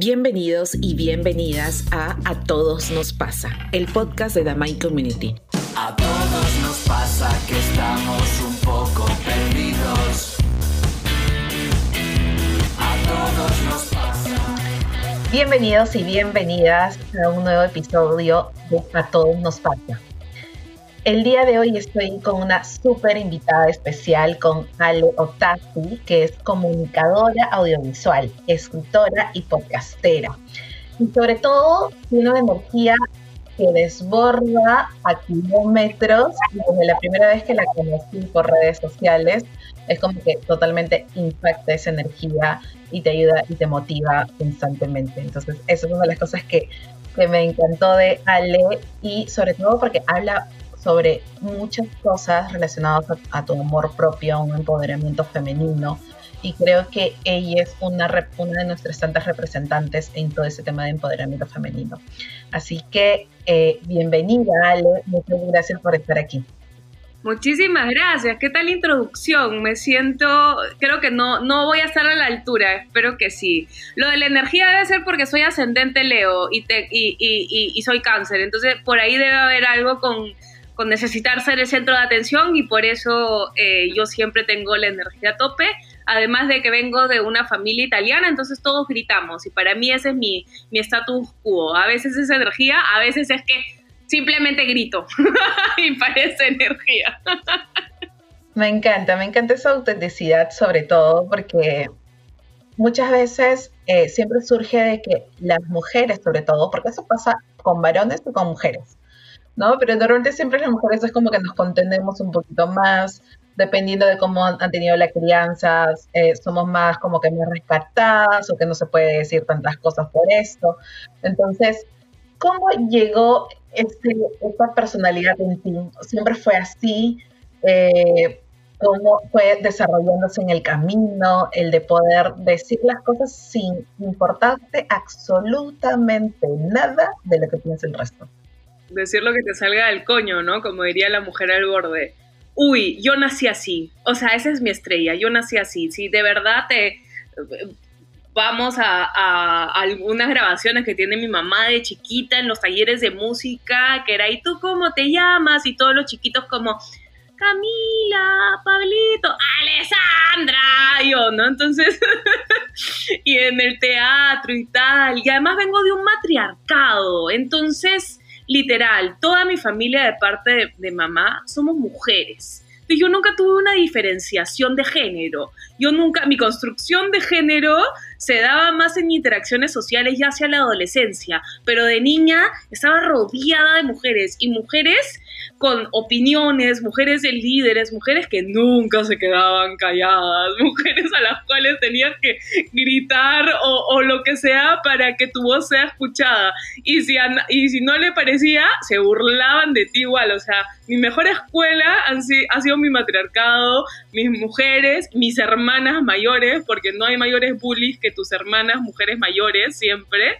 Bienvenidos y bienvenidas a A Todos Nos Pasa, el podcast de Mind Community. A todos nos pasa que estamos un poco perdidos. A todos nos pasa. Bienvenidos y bienvenidas a un nuevo episodio de A Todos Nos Pasa. El día de hoy estoy con una súper invitada especial, con Ale Otasi, que es comunicadora audiovisual, escritora y podcastera. Y sobre todo tiene una energía que desborda a kilómetros. Desde la primera vez que la conocí por redes sociales, es como que totalmente impacta esa energía y te ayuda y te motiva constantemente. Entonces, eso es una de las cosas que, que me encantó de Ale y sobre todo porque habla sobre muchas cosas relacionadas a, tu amor propio, a un empoderamiento femenino. Y creo que ella es una, una de nuestras tantas representantes en todo ese tema de empoderamiento femenino. Así que eh, bienvenida, Ale. Muchas gracias por estar aquí. Muchísimas gracias. ¿Qué tal introducción? Me siento, creo que no, no voy a estar a la altura, espero que sí. Lo de la energía debe ser porque soy ascendente Leo y, te, y, y, y soy cáncer, entonces por ahí debe haber algo con con necesitar ser el centro de atención y por eso eh, yo siempre tengo la energía a tope, además de que vengo de una familia italiana, entonces todos gritamos y para mí ese es mi, mi status quo. A veces es energía, a veces es que simplemente grito y parece energía. me encanta, me encanta esa autenticidad sobre todo porque muchas veces eh, siempre surge de que las mujeres sobre todo, porque eso pasa con varones y con mujeres, ¿no? Pero normalmente siempre las mujeres es como que nos contendemos un poquito más, dependiendo de cómo han tenido la crianza, eh, somos más como que más rescatadas o que no se puede decir tantas cosas por esto. Entonces, ¿cómo llegó este, esta personalidad en ti? ¿Siempre fue así? Eh, ¿Cómo fue desarrollándose en el camino el de poder decir las cosas sin importarte absolutamente nada de lo que piensa el resto? Decir lo que te salga del coño, ¿no? Como diría la mujer al borde. Uy, yo nací así. O sea, esa es mi estrella. Yo nací así. Si de verdad te vamos a, algunas grabaciones que tiene mi mamá de chiquita en los talleres de música, que era, ¿y tú cómo te llamas? Y todos los chiquitos como, Camila, Pablito, Alessandra, yo, ¿no? Entonces, y en el teatro y tal, y además vengo de un matriarcado, entonces literal, toda mi familia de parte de, mamá somos mujeres. Entonces yo nunca tuve una diferenciación de género. Yo nunca, mi construcción de género se daba más en interacciones sociales ya hacia la adolescencia, pero de niña estaba rodeada de mujeres y mujeres con opiniones, mujeres de líderes, mujeres que nunca se quedaban calladas, mujeres a las cuales tenías que gritar o, lo que sea para que tu voz sea escuchada. Y si, y si no le parecía, se burlaban de ti igual. O sea, mi mejor escuela ha sido mi matriarcado, mis mujeres, mis hermanas mayores, porque no hay mayores bullies que tus hermanas mujeres mayores siempre.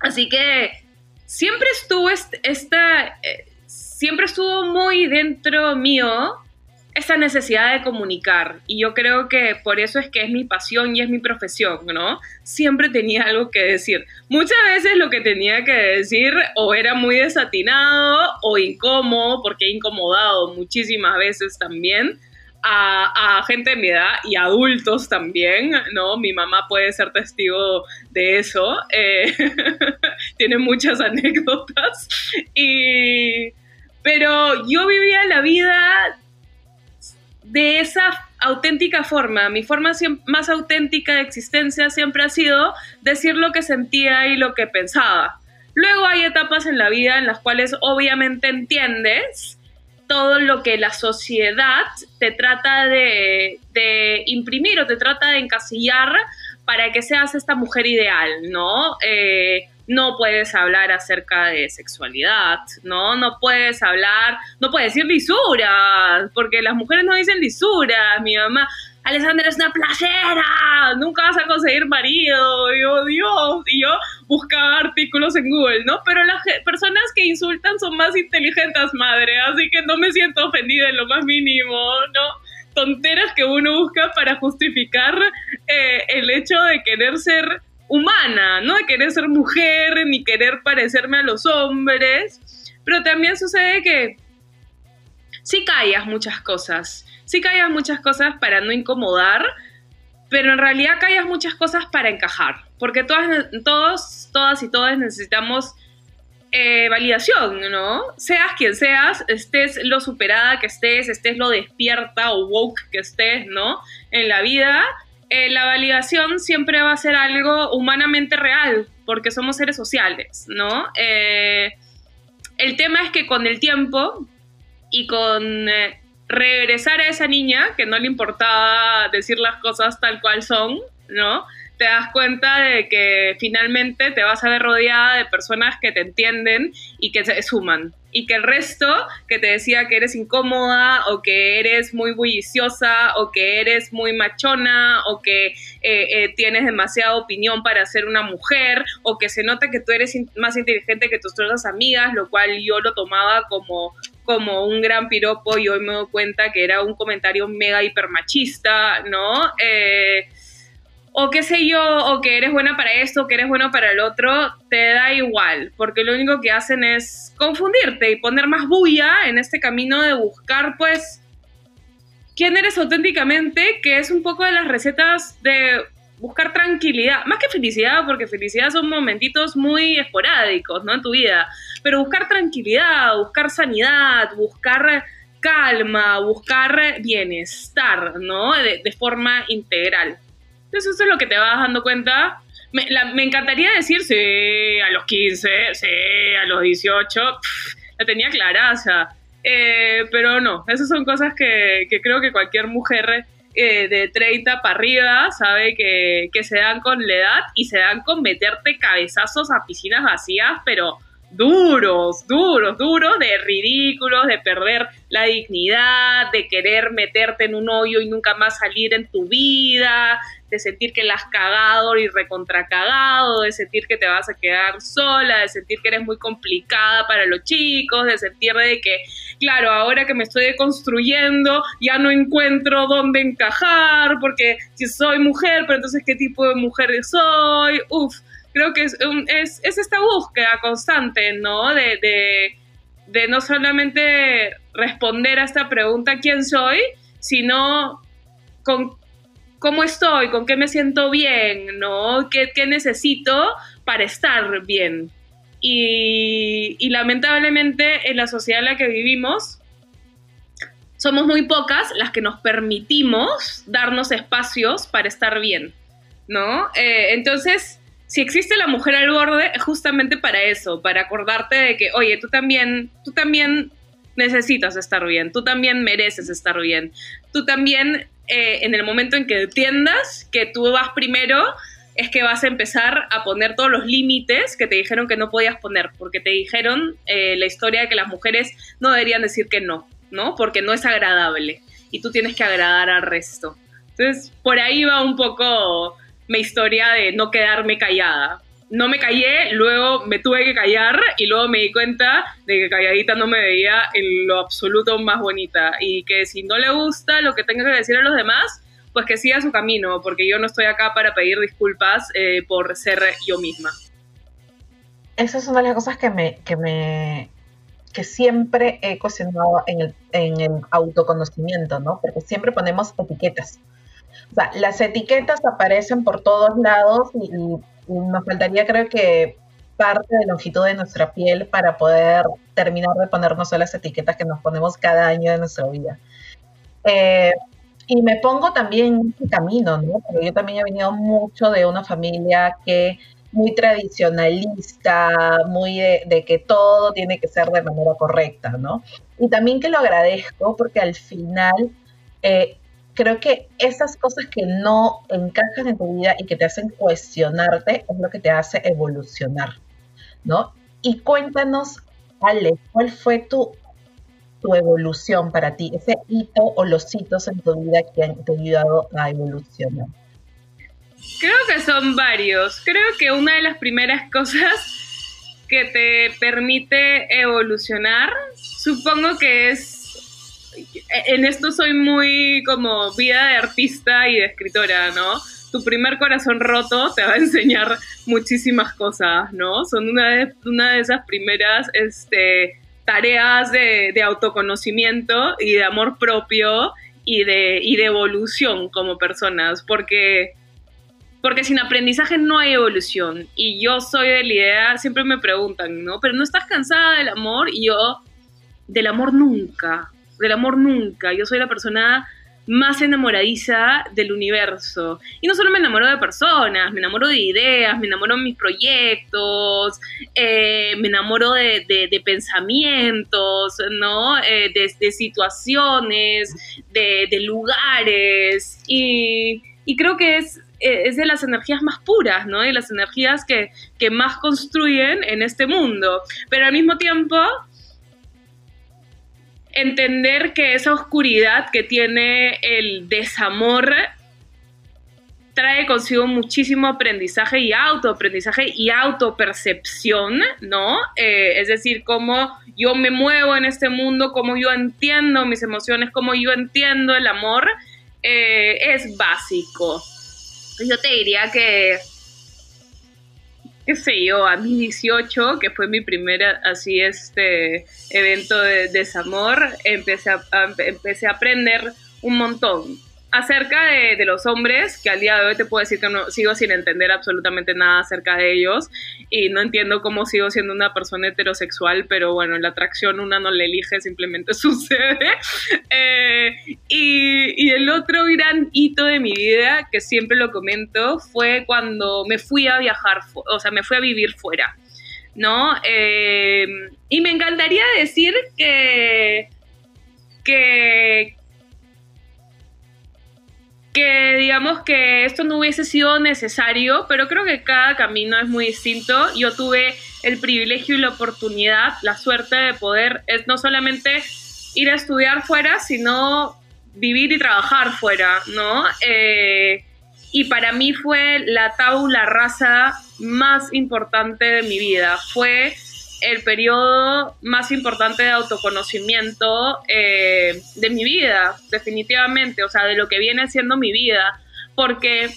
Así que siempre estuvo esta... Eh, siempre estuvo muy dentro mío esta necesidad de comunicar y yo creo que por eso es que es mi pasión y es mi profesión, ¿no? Siempre tenía algo que decir. Muchas veces lo que tenía que decir o era muy desatinado o incómodo, porque he incomodado muchísimas veces también a, gente de mi edad y adultos también, ¿no? Mi mamá puede ser testigo de eso, eh, tiene muchas anécdotas y pero yo vivía la vida de esa auténtica forma. Mi forma más auténtica de existencia siempre ha sido decir lo que sentía y lo que pensaba. Luego hay etapas en la vida en las cuales obviamente entiendes todo lo que la sociedad te trata de, imprimir o te trata de encasillar para que seas esta mujer ideal, ¿no? Eh, no puedes hablar acerca de sexualidad, ¿no? No puedes hablar, no puedes decir lisuras, porque las mujeres no dicen lisuras. Mi mamá, Alessandra es una placera, nunca vas a conseguir marido. Yo, Dios, y yo buscaba artículos en Google, ¿no? Pero las personas que insultan son más inteligentes, madre, así que no me siento ofendida en lo más mínimo, ¿no? Tonteras que uno busca para justificar eh, el hecho de querer ser humana, ¿no? De querer ser mujer, ni querer parecerme a los hombres, pero también sucede que sí callas muchas cosas, sí callas muchas cosas para no incomodar, pero en realidad callas muchas cosas para encajar, porque todas, todos, todas y todas necesitamos eh, validación, ¿no? Seas quien seas, estés lo superada que estés, estés lo despierta o woke que estés, ¿no? En la vida, eh, la validación siempre va a ser algo humanamente real, porque somos seres sociales, ¿no? Eh, el tema es que con el tiempo y con regresar a esa niña que no le importaba decir las cosas tal cual son, ¿no? Te das cuenta de que finalmente te vas a ver rodeada de personas que te entienden y que se suman. Y que el resto que te decía que eres incómoda o que eres muy bulliciosa o que eres muy machona o que eh, eh, tienes demasiada opinión para ser una mujer o que se nota que tú eres más inteligente que tus otras amigas, lo cual yo lo tomaba como como un gran piropo y hoy me doy cuenta que era un comentario mega hipermachista, ¿no? Eh, o qué sé yo, o que eres buena para esto, o que eres bueno para el otro, te da igual, porque lo único que hacen es confundirte y poner más bulla en este camino de buscar, pues, quién eres auténticamente, que es un poco de las recetas de buscar tranquilidad, más que felicidad, porque felicidad son momentitos muy esporádicos, ¿no? En tu vida, pero buscar tranquilidad, buscar sanidad, buscar calma, buscar bienestar, ¿no? de, de forma integral. Entonces eso es lo que te vas dando cuenta. Me, encantaría decir, sí, a los 15, sí, a los 18, la tenía clara, o sea, eh, pero no, esas son cosas que, creo que cualquier mujer eh, de 30 para arriba sabe que, que se dan con la edad y se dan con meterte cabezazos a piscinas vacías, pero duros, duros, duros, de ridículos, de perder la dignidad, de querer meterte en un hoyo y nunca más salir en tu vida, de sentir que la has cagado y recontracagado, de sentir que te vas a quedar sola, de sentir que eres muy complicada para los chicos, de sentir de que, claro, ahora que me estoy construyendo, ya no encuentro dónde encajar, porque si soy mujer, pero entonces qué tipo de mujer soy, uff creo que es, es, esta búsqueda constante, ¿no? De, de, no solamente responder a esta pregunta, ¿quién soy? Sino con cómo estoy, con qué me siento bien, ¿no? ¿Qué, necesito para estar bien? Y, y, lamentablemente en la sociedad en la que vivimos, somos muy pocas las que nos permitimos darnos espacios para estar bien, ¿no? Eh, entonces, si existe la mujer al borde, es justamente para eso, para acordarte de que, oye, tú también, tú también necesitas estar bien, tú también mereces estar bien, tú también eh, en el momento en que entiendas que tú vas primero, es que vas a empezar a poner todos los límites que te dijeron que no podías poner, porque te dijeron eh, la historia de que las mujeres no deberían decir que no, ¿no? Porque no es agradable y tú tienes que agradar al resto. Entonces, por ahí va un poco mi historia de no quedarme callada. No me callé, luego me tuve que callar y luego me di cuenta de que calladita no me veía en lo absoluto más bonita y que si no le gusta lo que tenga que decir a los demás, pues que siga su camino, porque yo no estoy acá para pedir disculpas eh, por ser yo misma. Esa es una de las cosas que me, que me que siempre he cuestionado en el, en el autoconocimiento, ¿no? Porque siempre ponemos etiquetas. Las etiquetas aparecen por todos lados y, nos faltaría creo que parte de longitud de nuestra piel para poder terminar de ponernos las etiquetas que nos ponemos cada año de nuestra vida. Eh, y me pongo también en ese camino, ¿no? Porque yo también he venido mucho de una familia que muy tradicionalista, muy de, que todo tiene que ser de manera correcta, ¿no? Y también que lo agradezco porque al final eh, creo que esas cosas que no encajan en tu vida y que te hacen cuestionarte es lo que te hace evolucionar, ¿no? Y cuéntanos, Ale, ¿cuál fue tu, tu evolución para ti? Ese hito o los hitos en tu vida que han te ayudado a evolucionar. Creo que son varios. Creo que una de las primeras cosas que te permite evolucionar, supongo que es en esto soy muy como vida de artista y de escritora, ¿no? tu primer corazón roto te va a enseñar muchísimas cosas, ¿no? Son una de, una de esas primeras este, tareas de, autoconocimiento y de amor propio y de, y de evolución como personas, porque porque sin aprendizaje no hay evolución. Y yo soy de la idea, siempre me preguntan, ¿no? Pero no estás cansada del amor y yo, del amor nunca, del amor nunca. Yo soy la persona más enamoradiza del universo. Y no solo me enamoro de personas, me enamoro de ideas, me enamoro de mis proyectos, eh, me enamoro de, pensamientos, ¿no? Eh, de, situaciones, de, lugares. Y, y creo que es es de las energías más puras, ¿no? De las energías que, que más construyen en este mundo. Pero al mismo tiempo, entender que esa oscuridad que tiene el desamor trae consigo muchísimo aprendizaje y autoaprendizaje y autopercepción, ¿no? Eh, es decir, cómo yo me muevo en este mundo, cómo yo entiendo mis emociones, cómo yo entiendo el amor, eh, es básico. Yo te diría que, qué sé yo, a mis 18, que fue mi primer así este evento de desamor, empecé a, empecé a aprender un montón acerca de, los hombres, que al día de hoy te puedo decir que no, sigo sin entender absolutamente nada acerca de ellos y no entiendo cómo sigo siendo una persona heterosexual, pero bueno, la atracción una no le elige, simplemente sucede. Eh, y, el otro gran hito de mi vida, que siempre lo comento, fue cuando me fui a viajar, o sea, me fui a vivir fuera. ¿No? Eh, y me encantaría decir que, que, que digamos que esto no hubiese sido necesario, pero creo que cada camino es muy distinto. Yo tuve el privilegio y la oportunidad, la suerte de poder no solamente ir a estudiar fuera, sino vivir y trabajar fuera, ¿no? Eh, y para mí fue la tabula rasa más importante de mi vida. Fue el periodo más importante de autoconocimiento eh, de mi vida, definitivamente, o sea, de lo que viene siendo mi vida, porque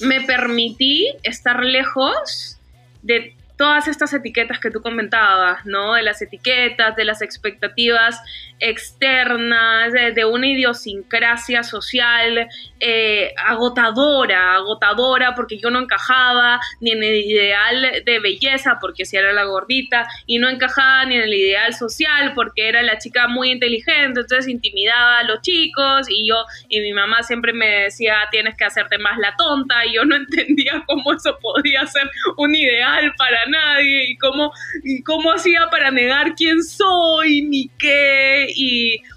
me permití estar lejos de todas estas etiquetas que tú comentabas, ¿no? De las etiquetas, de las expectativas externas, de, una idiosincrasia social eh, agotadora, agotadora porque yo no encajaba ni en el ideal de belleza porque si era la gordita y no encajaba ni en el ideal social porque era la chica muy inteligente, entonces intimidaba a los chicos y yo y mi mamá siempre me decía tienes que hacerte más la tonta y yo no entendía cómo eso podía ser un ideal para nadie y cómo, y cómo hacía para negar quién soy ni qué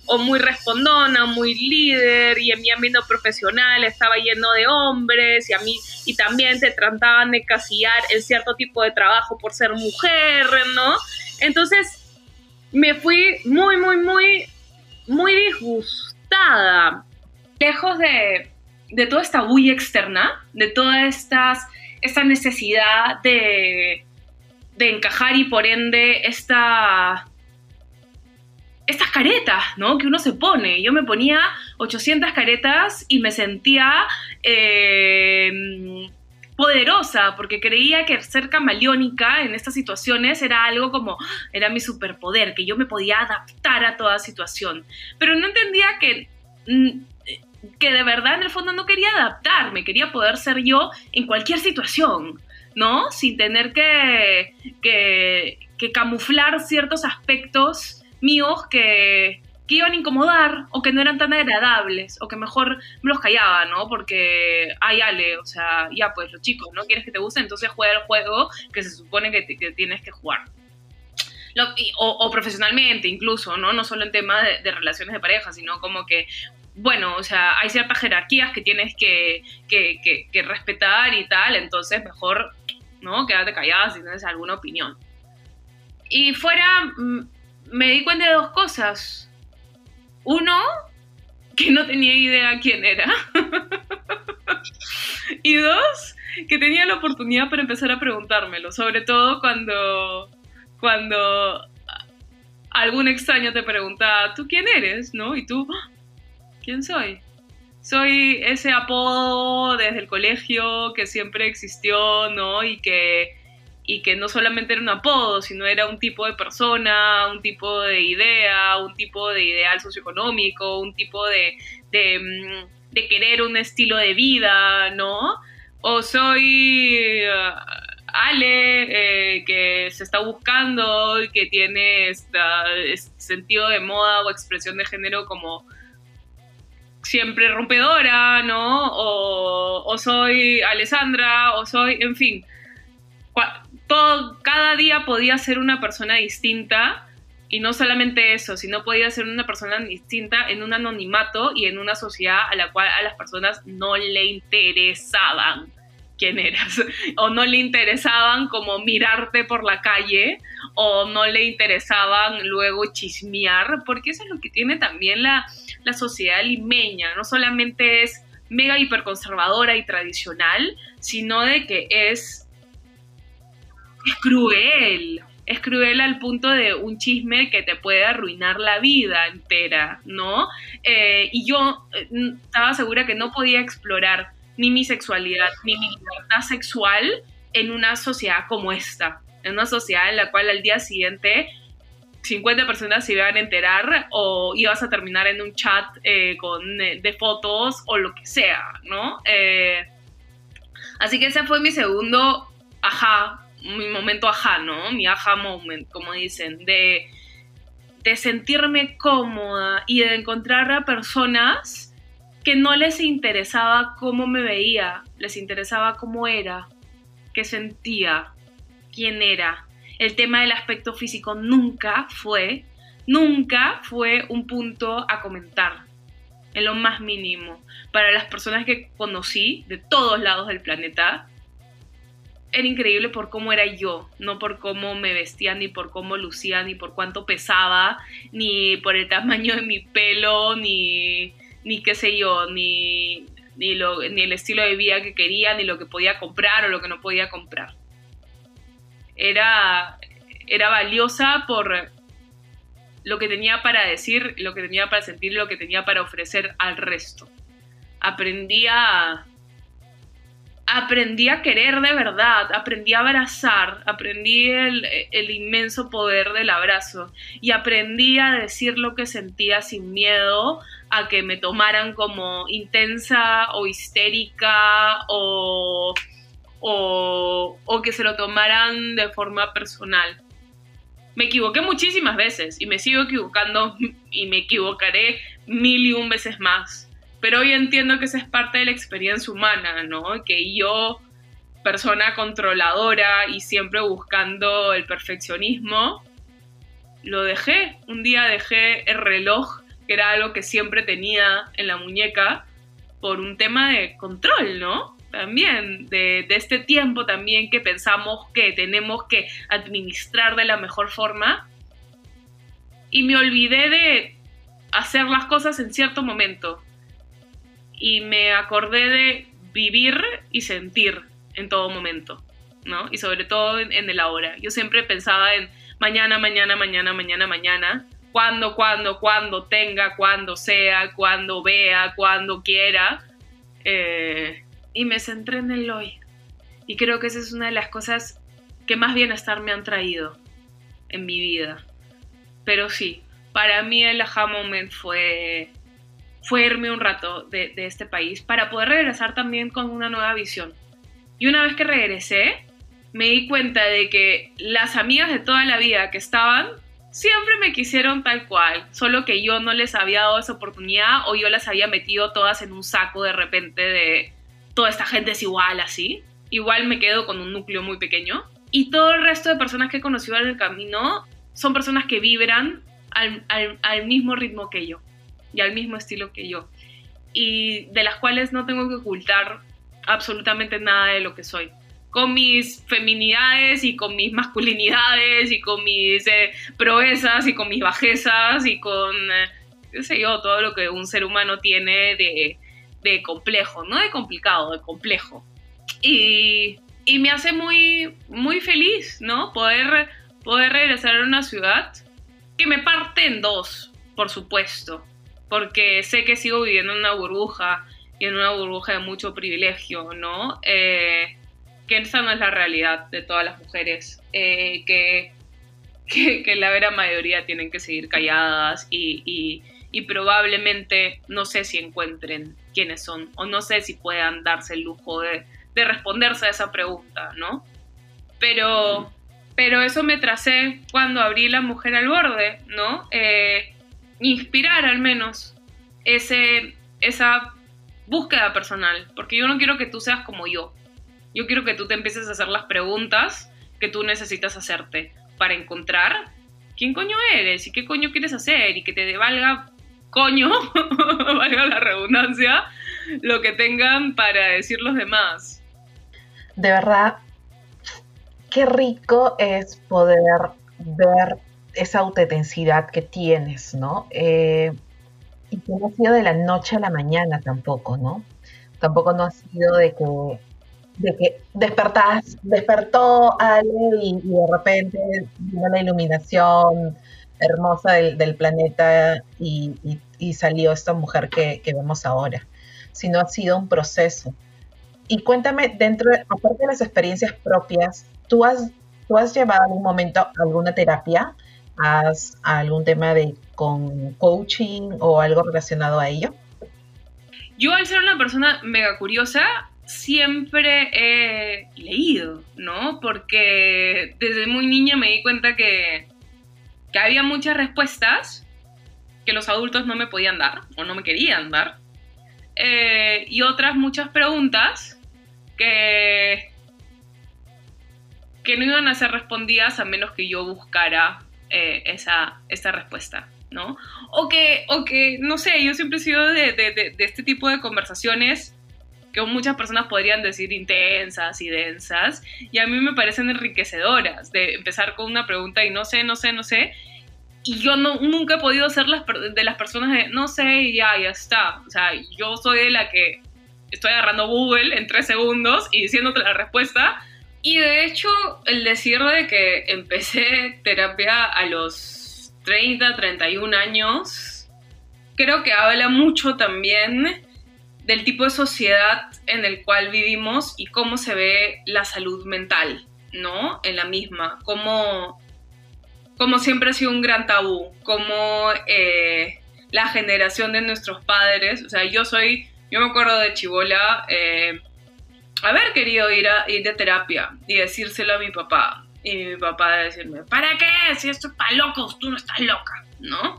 o muy respondona, muy líder y en mi ámbito profesional estaba lleno de hombres y a mí y también te trataban de casillar en cierto tipo de trabajo por ser mujer, ¿no? Entonces me fui muy, muy, muy, muy disgustada, lejos de, de toda esta bulla externa, de toda estas, esta necesidad de, de encajar y por ende esta estas caretas, ¿no? Que uno se pone. Yo me ponía 800 caretas y me sentía eh, poderosa porque creía que ser camaleónica en estas situaciones era algo como, era mi superpoder, que yo me podía adaptar a toda situación. Pero no entendía que mm, que de verdad en el fondo no quería adaptarme, quería poder ser yo en cualquier situación, ¿no? Sin tener que, que, que camuflar ciertos aspectos míos que, iban a incomodar o que no eran tan agradables o que mejor me los callaba, ¿no? Porque, ay, Ale, o sea, ya pues los chicos, ¿no? Quieres que te guste, entonces juega el juego que se supone que, tienes que jugar. o, profesionalmente incluso, ¿no? No solo en temas de, relaciones de pareja, sino como que, bueno, o sea, hay ciertas jerarquías que tienes que, que respetar y tal, entonces mejor, ¿no? Quédate callada si tienes alguna opinión. Y fuera mm, me di cuenta de dos cosas. Uno, que no tenía idea quién era. y dos, que tenía la oportunidad para empezar a preguntármelo, sobre todo cuando, cuando algún extraño te pregunta, ¿tú quién eres? ¿No? Y tú, ¿quién soy? soy ese apodo desde el colegio que siempre existió, ¿no? Y que, y que no solamente era un apodo, sino era un tipo de persona, un tipo de idea, un tipo de ideal socioeconómico, un tipo de, de, mm, querer un estilo de vida, ¿no? O soy uh, Ale, eh, que se está buscando y que tiene este sentido de moda o expresión de género como siempre rompedora, ¿no? O, o soy Alessandra, o soy, en fin, todo, cada día podía ser una persona distinta y no solamente eso, sino podía ser una persona distinta en un anonimato y en una sociedad a la cual a las personas no le interesaban quién eras, o no le interesaban como mirarte por la calle, o no le interesaban luego chismear, porque eso es lo que tiene también la, la sociedad limeña, no solamente es mega hiperconservadora y tradicional, sino de que es, es cruel, es cruel al punto de un chisme que te puede arruinar la vida entera, ¿no? Eh, y yo eh, estaba segura que no podía explorar ni mi sexualidad, ni mi libertad sexual en una sociedad como esta, en una sociedad en la cual al día siguiente 50 personas se iban a enterar o ibas a terminar en un chat eh, con, de fotos o lo que sea, ¿no? Así que ese fue mi segundo ajá, mi momento ajá, ¿no? Mi ajá moment, como dicen, de, de sentirme cómoda y de encontrar a personas que no les interesaba cómo me veía, les interesaba cómo era, qué sentía, quién era. El tema del aspecto físico nunca fue, nunca fue un punto a comentar, en lo más mínimo. Para las personas que conocí de todos lados del planeta, era increíble por cómo era yo, no por cómo me vestía, ni por cómo lucía, ni por cuánto pesaba, ni por el tamaño de mi pelo, ni ni qué sé yo, ni, ni, lo, ni el estilo de vida que quería, ni lo que podía comprar o lo que no podía comprar. Era, era valiosa por lo que tenía para decir, lo que tenía para sentir, lo que tenía para ofrecer al resto. Aprendí a, aprendí a querer de verdad, aprendí a abrazar, aprendí el, inmenso poder del abrazo y aprendí a decir lo que sentía sin miedo a que me tomaran como intensa o histérica o, o, o que se lo tomaran de forma personal. Me equivoqué muchísimas veces y me sigo equivocando y me equivocaré mil y un veces más pero hoy entiendo que esa es parte de la experiencia humana, ¿no? Que yo, persona controladora y siempre buscando el perfeccionismo, lo dejé. Un día dejé el reloj, que era algo que siempre tenía en la muñeca, por un tema de control, ¿no? También, de, de este tiempo también que pensamos que tenemos que administrar de la mejor forma. Y me olvidé de hacer las cosas en cierto momento y me acordé de vivir y sentir en todo momento, ¿no? Y sobre todo en, el ahora. Yo siempre pensaba en mañana, mañana, mañana, mañana, mañana, cuando, cuando, cuando tenga, cuando sea, cuando vea, cuando quiera. Eh, y me centré en el hoy. Y creo que esa es una de las cosas que más bienestar me han traído en mi vida. Pero sí, para mí el aha moment fue fue un rato de, este país para poder regresar también con una nueva visión. Y una vez que regresé, me di cuenta de que las amigas de toda la vida que estaban siempre me quisieron tal cual, solo que yo no les había dado esa oportunidad o yo las había metido todas en un saco de repente de toda esta gente es igual así. Igual me quedo con un núcleo muy pequeño. Y todo el resto de personas que he conocido en el camino son personas que vibran al, al mismo ritmo que yo y al mismo estilo que yo, y de las cuales no tengo que ocultar absolutamente nada de lo que soy. Con mis feminidades y con mis masculinidades y con mis eh, proezas y con mis bajezas y con, eh, qué sé yo, todo lo que un ser humano tiene de, de complejo, no de complicado, de complejo. Y, y, me hace muy, muy feliz, ¿no? Poder, poder regresar a una ciudad que me parte en dos, por supuesto porque sé que sigo viviendo en una burbuja y en una burbuja de mucho privilegio, ¿no? Eh, que esa no es la realidad de todas las mujeres, eh, que, que, la vera mayoría tienen que seguir calladas y, y, probablemente no sé si encuentren quiénes son o no sé si puedan darse el lujo de, de responderse a esa pregunta, ¿no? Pero, pero eso me tracé cuando abrí La Mujer al Borde, ¿no? Eh, inspirar al menos ese, esa búsqueda personal, porque yo no quiero que tú seas como yo. Yo quiero que tú te empieces a hacer las preguntas que tú necesitas hacerte para encontrar quién coño eres y qué coño quieres hacer y que te valga coño, valga la redundancia, lo que tengan para decir los demás. De verdad, qué rico es poder ver esa autenticidad que tienes, ¿no? Eh, y que no ha sido de la noche a la mañana tampoco, ¿no? Tampoco no ha sido de que, de que despertás, despertó Ale y, de repente vino la iluminación hermosa del, planeta y, salió esta mujer que, vemos ahora, sino ha sido un proceso. Y cuéntame, dentro, de, aparte de las experiencias propias, ¿tú has, ¿tú has llevado algún momento alguna terapia? ¿Has algún tema de con coaching o algo relacionado a ello? Yo al ser una persona mega curiosa, siempre he leído, ¿no? Porque desde muy niña me di cuenta que, que había muchas respuestas que los adultos no me podían dar o no me querían dar. Eh, y otras muchas preguntas que, que no iban a ser respondidas a menos que yo buscara eh, esa, esta respuesta. ¿no? O que, o que, no sé, yo siempre he sido de, este tipo de conversaciones que muchas personas podrían decir intensas y densas, y a mí me parecen enriquecedoras, de empezar con una pregunta y no sé, no sé, no sé, y yo no, nunca he podido ser las, de las personas de no sé y ya, ya está. O sea, yo soy de la que estoy agarrando Google en tres segundos y diciéndote la respuesta. Y de hecho, el decir de que empecé terapia a los 30, 31 años, creo que habla mucho también del tipo de sociedad en el cual vivimos y cómo se ve la salud mental, ¿no? En la misma, cómo, como siempre ha sido un gran tabú, como eh, la generación de nuestros padres, o sea, yo soy, yo me acuerdo de Chibola, eh, haber querido ir, a, ir de terapia y decírselo a mi papá, y mi papá decirme, ¿para qué? Si esto es para locos, tú no estás loca, ¿no?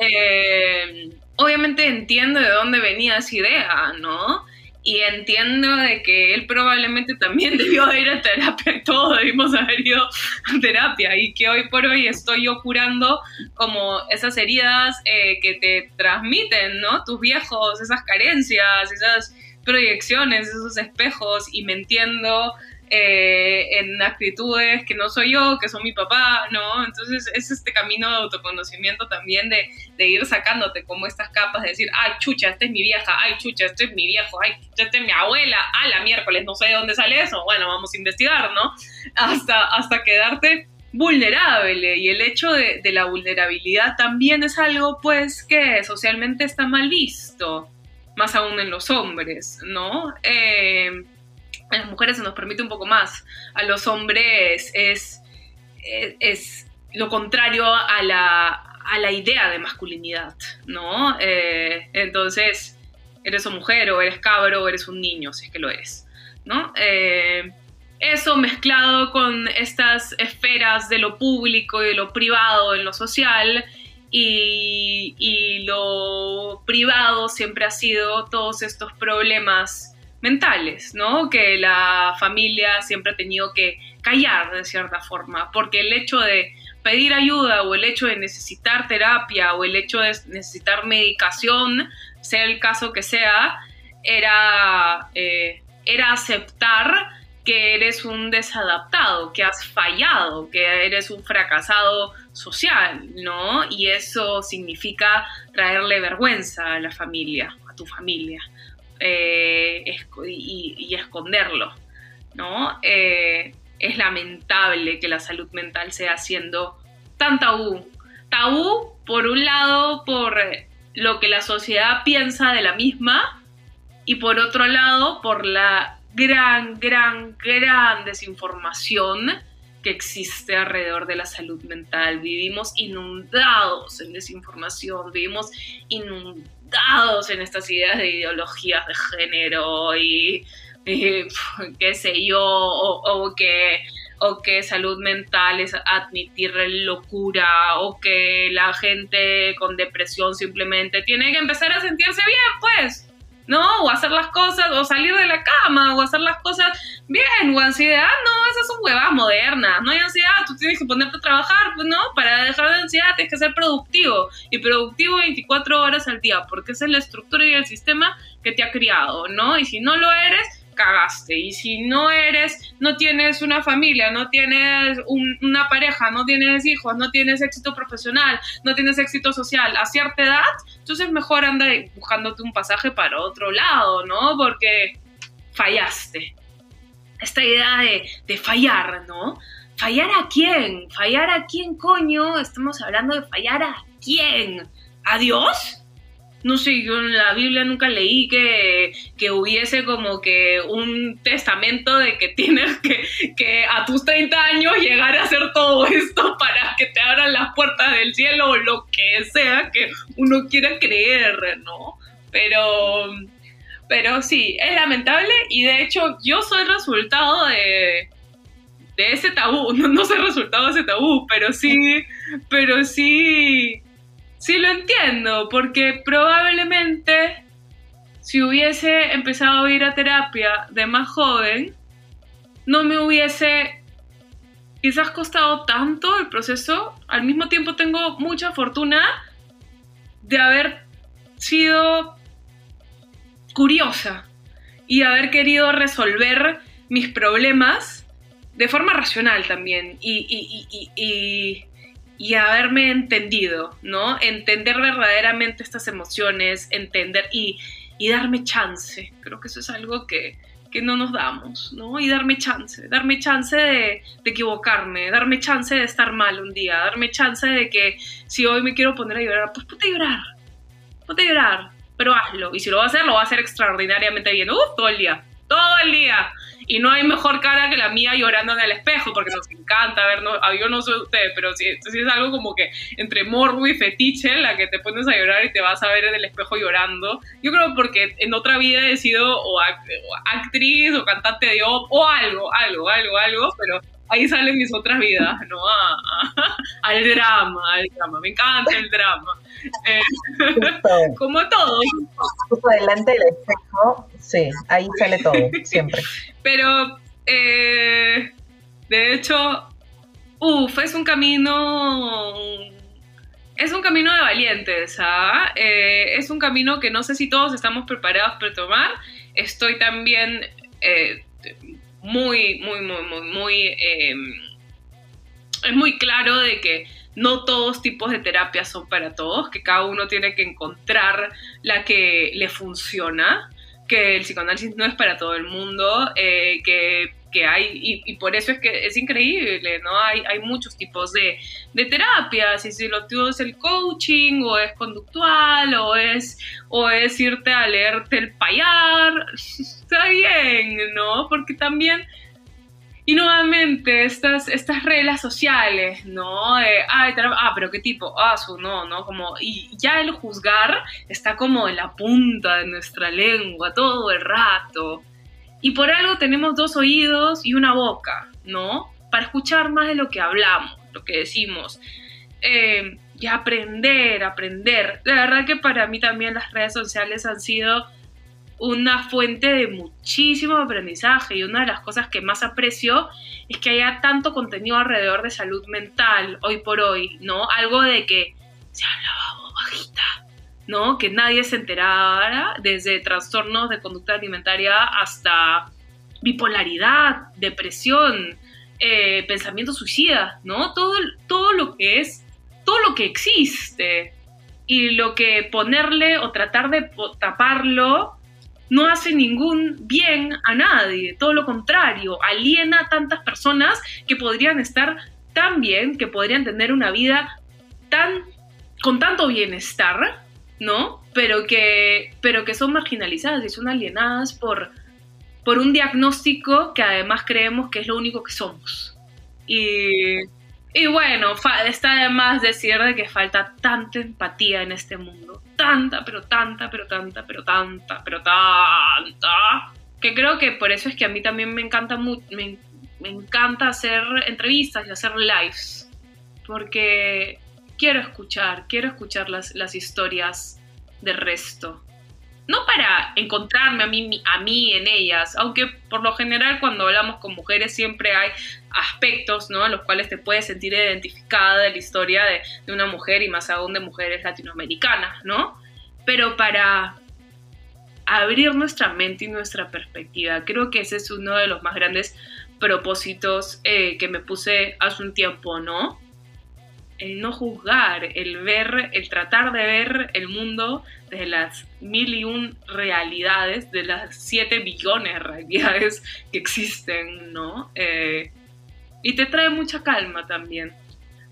Eh, obviamente entiendo de dónde venía esa idea, ¿no? Y entiendo de que él probablemente también debió ir a terapia, todos debimos haber ido a terapia y que hoy por hoy estoy yo curando como esas heridas eh, que te transmiten, ¿no? Tus viejos, esas carencias, esas proyecciones, esos espejos y me eh, en actitudes que no soy yo, que son mi papá, ¿no? Entonces es este camino de autoconocimiento también de, de, ir sacándote como estas capas, de decir, ay, chucha, esta es mi vieja, ay, chucha, este es mi viejo, ay, esta es mi abuela, ah, la miércoles, no sé de dónde sale eso, bueno, vamos a investigar, ¿no? Hasta, hasta quedarte vulnerable y el hecho de, de la vulnerabilidad también es algo pues que socialmente está mal visto, más aún en los hombres, ¿no? Eh, a las mujeres se nos permite un poco más, a los hombres es, es, lo contrario a la, a la, idea de masculinidad, ¿no? Eh, entonces, eres una mujer o eres cabro o eres un niño, si es que lo eres, ¿no? Eh, eso mezclado con estas esferas de lo público y de lo privado en lo social, y, lo privado siempre ha sido todos estos problemas mentales, ¿no? Que la familia siempre ha tenido que callar de cierta forma, porque el hecho de pedir ayuda o el hecho de necesitar terapia o el hecho de necesitar medicación, sea el caso que sea, era, eh, era aceptar que eres un desadaptado, que has fallado, que eres un fracasado social, ¿no? Y eso significa traerle vergüenza a la familia, a tu familia. Eh, y, esconderlo, ¿no? Eh, es lamentable que la salud mental sea siendo tan tabú. Tabú, por un lado, por lo que la sociedad piensa de la misma y por otro lado por la gran, gran, gran desinformación que existe alrededor de la salud mental. Vivimos inundados en desinformación, vivimos inundados en estas ideas de ideologías de género y, qué sé yo, o, que o que salud mental es admitir locura, o que la gente con depresión simplemente tiene que empezar a sentirse bien, pues. ¿No? O hacer las cosas, o salir de la cama, o hacer las cosas bien, o ansiedad, no, esas son huevas modernas, no hay ansiedad, tú tienes que ponerte a trabajar, pues no, para dejar de ansiedad tienes que ser productivo, y productivo 24 horas al día, porque esa es la estructura y el sistema que te ha criado, ¿no? Y si no lo eres, cagaste. Y si no eres, no tienes una familia, no tienes una pareja, no tienes hijos, no tienes éxito profesional, no tienes éxito social a cierta edad, entonces mejor anda buscándote un pasaje para otro lado, ¿no? Porque fallaste. Esta idea de, de fallar, ¿no? ¿Fallar a quién? ¿Fallar a quién, coño? Estamos hablando de fallar a quién. ¿A Dios? No sé, yo en la Biblia nunca leí que, hubiese como que un testamento de que tienes que, que, a tus 30 años llegar a hacer todo esto para que te abran las puertas del cielo o lo que sea que uno quiera creer, ¿no? Pero, pero sí, es lamentable y de hecho yo soy resultado de, de ese tabú, no, no soy resultado de ese tabú, pero sí, pero sí Sí, lo entiendo, porque probablemente si hubiese empezado a ir a terapia de más joven, no me hubiese quizás costado tanto el proceso. Al mismo tiempo tengo mucha fortuna de haber sido curiosa y haber querido resolver mis problemas de forma racional también. y, y haberme entendido, ¿no? Entender verdaderamente estas emociones, entender y, darme chance. Creo que eso es algo que, no nos damos, ¿no? Y darme chance, darme chance de, equivocarme, darme chance de estar mal un día, darme chance de que si hoy me quiero poner a llorar, pues ponte llorar, ponte llorar, pero hazlo. Y si lo va a hacer, lo va a hacer extraordinariamente bien, ¡Uf! todo el día, todo el día y no hay mejor cara que la mía llorando en el espejo, porque nos encanta vernos, ah, yo no soy usted, pero sí, es algo como que entre morbo y fetiche, la que te pones a llorar y te vas a ver en el espejo llorando. Yo creo porque en otra vida he sido o, actriz o cantante de op o algo, algo, algo, algo, pero ahí salen mis otras vidas, ¿no? al drama, al drama. Me encanta el drama. Eh, como todo. Justo delante del espejo, sí, ahí sale todo, siempre. Pero, eh, de hecho, uff, es un camino... Es un camino de valientes, ¿ah? Eh, es un camino que no sé si todos estamos preparados para tomar. Estoy también muy, muy, muy, muy, muy... Em, es muy claro de que no todos tipos de terapias son para todos, que cada uno tiene que encontrar la que le funciona, que el psicoanálisis no es para todo el mundo, eh, que que hay, y, por eso es que es increíble, ¿no? Hay, hay muchos tipos de, de, terapias, y si lo tuyo es el coaching, o es conductual, o es, o es irte a leerte el payar, está bien, ¿no? Porque también, y nuevamente, estas, estas reglas sociales, ¿no? ah, pero qué tipo, ah, su, no, ¿no? Como, y ya el juzgar está como en la punta de nuestra lengua todo el rato. Y por algo tenemos dos oídos y una boca, ¿no? Para escuchar más de lo que hablamos, lo que decimos. Eh, y aprender, aprender. De verdad que para mí también las redes sociales han sido una fuente de muchísimo aprendizaje y una de las cosas que más aprecio es que haya tanto contenido alrededor de salud mental hoy por hoy, ¿no? Algo de que se hablaba bajita, ¿no? Que nadie se enterara, desde trastornos de conducta alimentaria hasta bipolaridad, depresión, eh, pensamiento ¿no? Todo, todo lo que es, todo lo que existe y lo que ponerle o tratar de taparlo no hace ningún bien a nadie, todo lo contrario, aliena a tantas personas que podrían estar tan bien, que podrían tener una vida tan con tanto bienestar ¿no? Pero que, pero que son marginalizadas y son alienadas por, por un diagnóstico que además creemos que es lo único que somos. Y, y bueno, está además decir de que falta tanta empatía en este mundo. Tanta, pero tanta, pero tanta, pero tanta, pero tanta. Que creo que por eso es que a mí también me encanta, me, me encanta hacer entrevistas y hacer lives. Porque quiero escuchar, quiero escuchar las, las historias del resto. No para encontrarme a mí, a mí en ellas, aunque por lo general cuando hablamos con mujeres siempre hay aspectos ¿no? en los cuales te puedes sentir identificada de la historia de, de una mujer y más aún de mujeres latinoamericanas, ¿no? Pero para abrir nuestra mente y nuestra perspectiva, creo que ese es uno de los más grandes propósitos eh, que me puse hace un tiempo, ¿no? El no juzgar, el ver, el tratar de ver el mundo desde las mil y un realidades, de las siete billones de realidades que existen, ¿no? Eh, y te trae mucha calma también,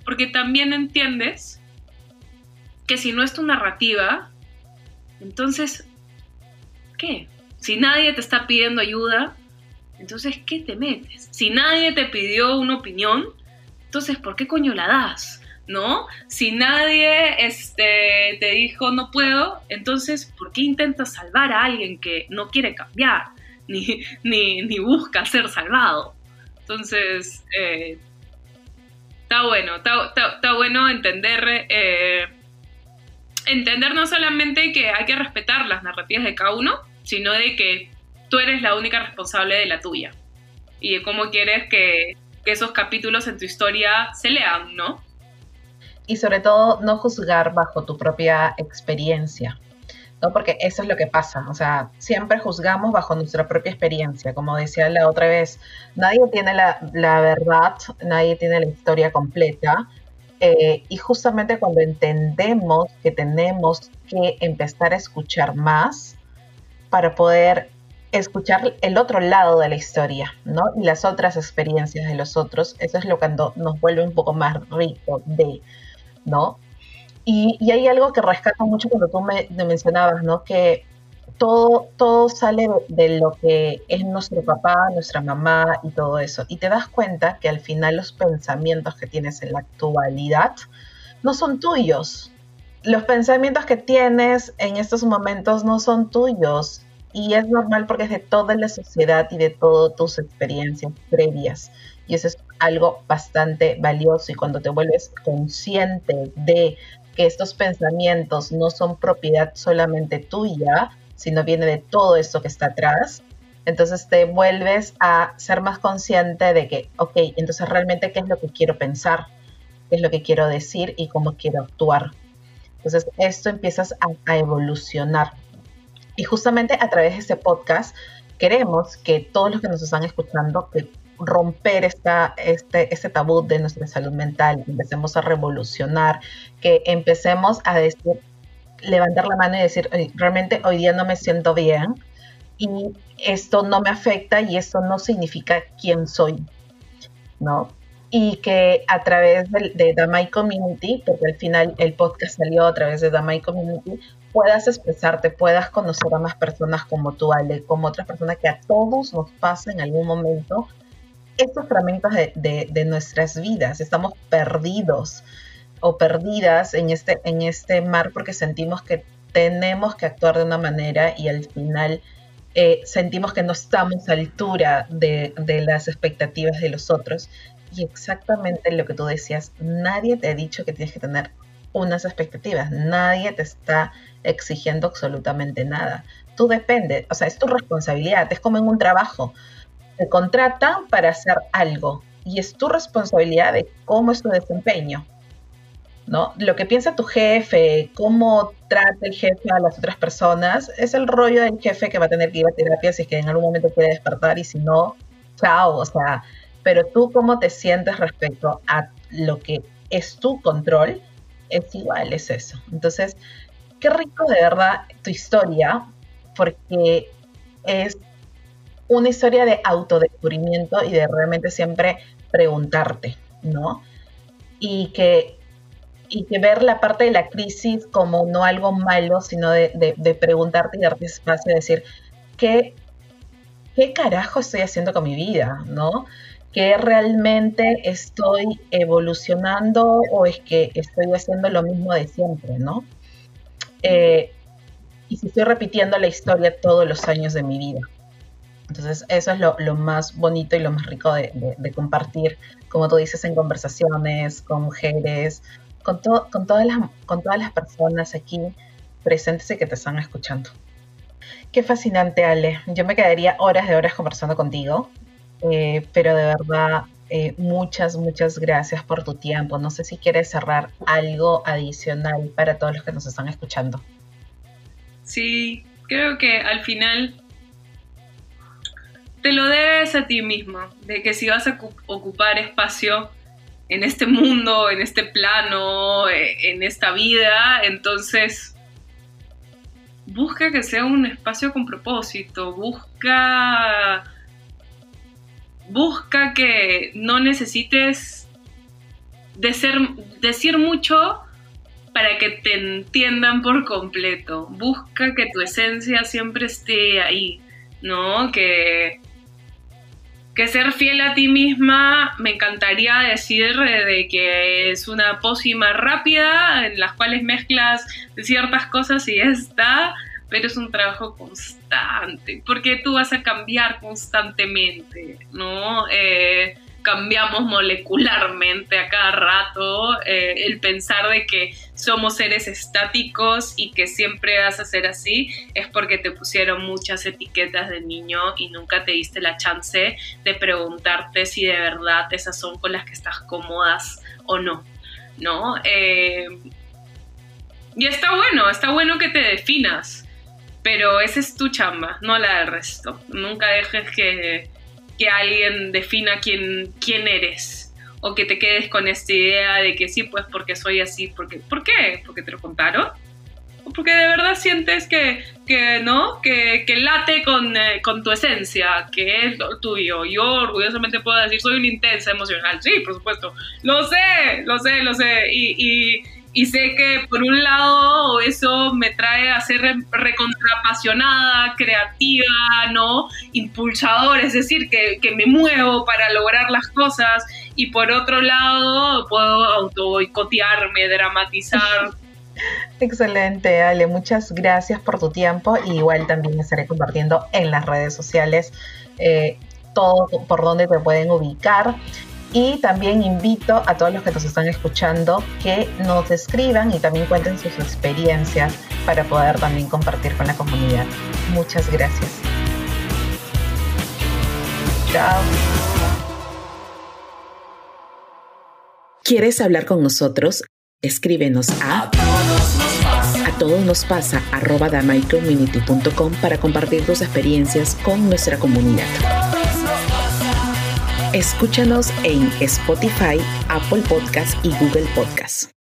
porque también entiendes que si no es tu narrativa, entonces, ¿qué? Si nadie te está pidiendo ayuda, entonces, ¿qué te metes? Si nadie te pidió una opinión, entonces, ¿por qué coño la das? ¿No? Si nadie este, te dijo no puedo, entonces, ¿por qué intentas salvar a alguien que no quiere cambiar, ni, ni, busca ser salvado? Entonces, eh, está bueno, está, bueno entender, eh, entender no solamente que hay que respetar las narrativas de cada uno, sino de que tú eres la única responsable de la tuya y de cómo quieres que, que esos capítulos en tu historia se lean, ¿no? Y sobre todo no juzgar bajo tu propia experiencia, ¿no? Porque eso es lo que pasa, o sea, siempre juzgamos bajo nuestra propia experiencia, como decía la otra vez, nadie tiene la, verdad, nadie tiene la historia completa, eh, y justamente cuando entendemos que tenemos que empezar a escuchar más para poder escuchar el otro lado de la historia, ¿no? Y las otras experiencias de los otros, eso es lo que nos vuelve un poco más rico de ¿no? Y, hay algo que rescato mucho cuando tú me, mencionabas, ¿no? Que todo, todo sale de lo que es nuestro papá, nuestra mamá y todo eso. Y te das cuenta que al final los pensamientos que tienes en la actualidad no son tuyos. Los pensamientos que tienes en estos momentos no son tuyos. Y es normal porque es de toda la sociedad y de todas tus experiencias previas. Y eso es algo bastante valioso y cuando te vuelves consciente de que estos pensamientos no son propiedad solamente tuya, sino viene de todo esto que está atrás, entonces te vuelves a ser más consciente de que, ok, entonces realmente qué es lo que quiero pensar, qué es lo que quiero decir y cómo quiero actuar. Entonces esto empiezas a, a evolucionar. Y justamente a través de este podcast queremos que todos los que nos están escuchando, que romper esta, este, este tabú de nuestra salud mental, empecemos a revolucionar, que empecemos a decir, levantar la mano y decir, realmente hoy día no me siento bien y esto no me afecta y esto no significa quién soy, ¿no? Y que a través de, de Damai Community, porque al final el podcast salió a través de Damai Community, puedas expresarte, puedas conocer a más personas como tú, Ale, como otras personas que a todos nos pasa en algún momento estos fragmentos de, nuestras vidas. Estamos perdidos o perdidas en este, en este mar porque sentimos que tenemos que actuar de una manera y al final eh, sentimos que no estamos a altura de, de, las expectativas de los otros. Y exactamente lo que tú decías, nadie te ha dicho que tienes que tener unas expectativas, nadie te está exigiendo absolutamente nada. Tú dependes, o sea, es tu responsabilidad, es como en un trabajo te contratan para hacer algo y es tu responsabilidad de cómo es tu desempeño. ¿no? Lo que piensa tu jefe, cómo trata el jefe a las otras personas, es el rollo del jefe que va a tener que ir a terapia si es que en algún momento quiere despertar y si no, chao, o sea, pero tú cómo te sientes respecto a lo que es tu control, es igual, es eso. Entonces, qué rico de verdad tu historia, porque es una historia de autodescubrimiento y de realmente siempre preguntarte, ¿no? Y que y que ver la parte de la crisis como no algo malo, sino de, preguntarte y darte espacio de decir, ¿qué, ¿qué carajo estoy haciendo con mi vida? ¿No? ¿Que realmente estoy evolucionando o es que estoy haciendo lo mismo de siempre? ¿No? Eh, y si estoy repitiendo la historia todos los años de mi vida. Entonces, eso es lo, más bonito y lo más rico de, compartir, como tú dices, en conversaciones con mujeres, con, todas las, con todas las personas aquí presentes y que te están escuchando. Qué fascinante, Ale. Yo me quedaría horas de horas conversando contigo, eh, pero de verdad, eh, muchas, muchas gracias por tu tiempo. No sé si quieres cerrar algo adicional para todos los que nos están escuchando. Sí, creo que al final te lo debes a ti mismo, de que si vas a ocupar espacio en este mundo, en este plano, eh, en esta vida, entonces busca que sea un espacio con propósito, busca busca que no necesites decir mucho para que te entiendan por completo. Busca que tu esencia siempre esté ahí, ¿no? Que que ser fiel a ti misma, me encantaría decir de que es una pócima rápida en las cuales mezclas ciertas cosas y está, pero es un trabajo constante, porque tú vas a cambiar constantemente, ¿no? Eh, cambiamos molecularmente a cada rato, eh, el pensar de que somos seres estáticos y que siempre vas a ser así es porque te pusieron muchas etiquetas de niño y nunca te diste la chance de preguntarte si de verdad esas son con las que estás cómodas o no, ¿no? Eh, y está bueno, está bueno que te definas, pero esa es tu chamba, no la del resto. Nunca dejes que que alguien defina quién, quién eres o que te quedes con esta idea de que sí, pues porque soy así, porque, ¿por qué? ¿Porque te lo contaron? ¿O porque de verdad sientes que, que no? Que, que late con, eh, con, tu esencia, que es lo tuyo. Yo orgullosamente puedo decir, soy una intensa emocional. Sí, por supuesto. Lo sé, lo sé, lo sé. y, y sé que por un lado eso me trae a ser recontrapasionada, creativa, ¿no? Impulsador, es decir, que, que, me muevo para lograr las cosas y por otro lado puedo auto boicotearme, dramatizar. Excelente, Ale, muchas gracias por tu tiempo y igual también estaré compartiendo en las redes sociales eh, todo por donde te pueden ubicar. Y también invito a todos los que nos están escuchando que nos escriban y también cuenten sus experiencias para poder también compartir con la comunidad. Muchas gracias. Chao. ¿Quieres hablar con nosotros? Escríbenos a a todos nos pasa arroba para compartir tus experiencias con nuestra comunidad. Escúchanos en Spotify, Apple Podcast y Google Podcast.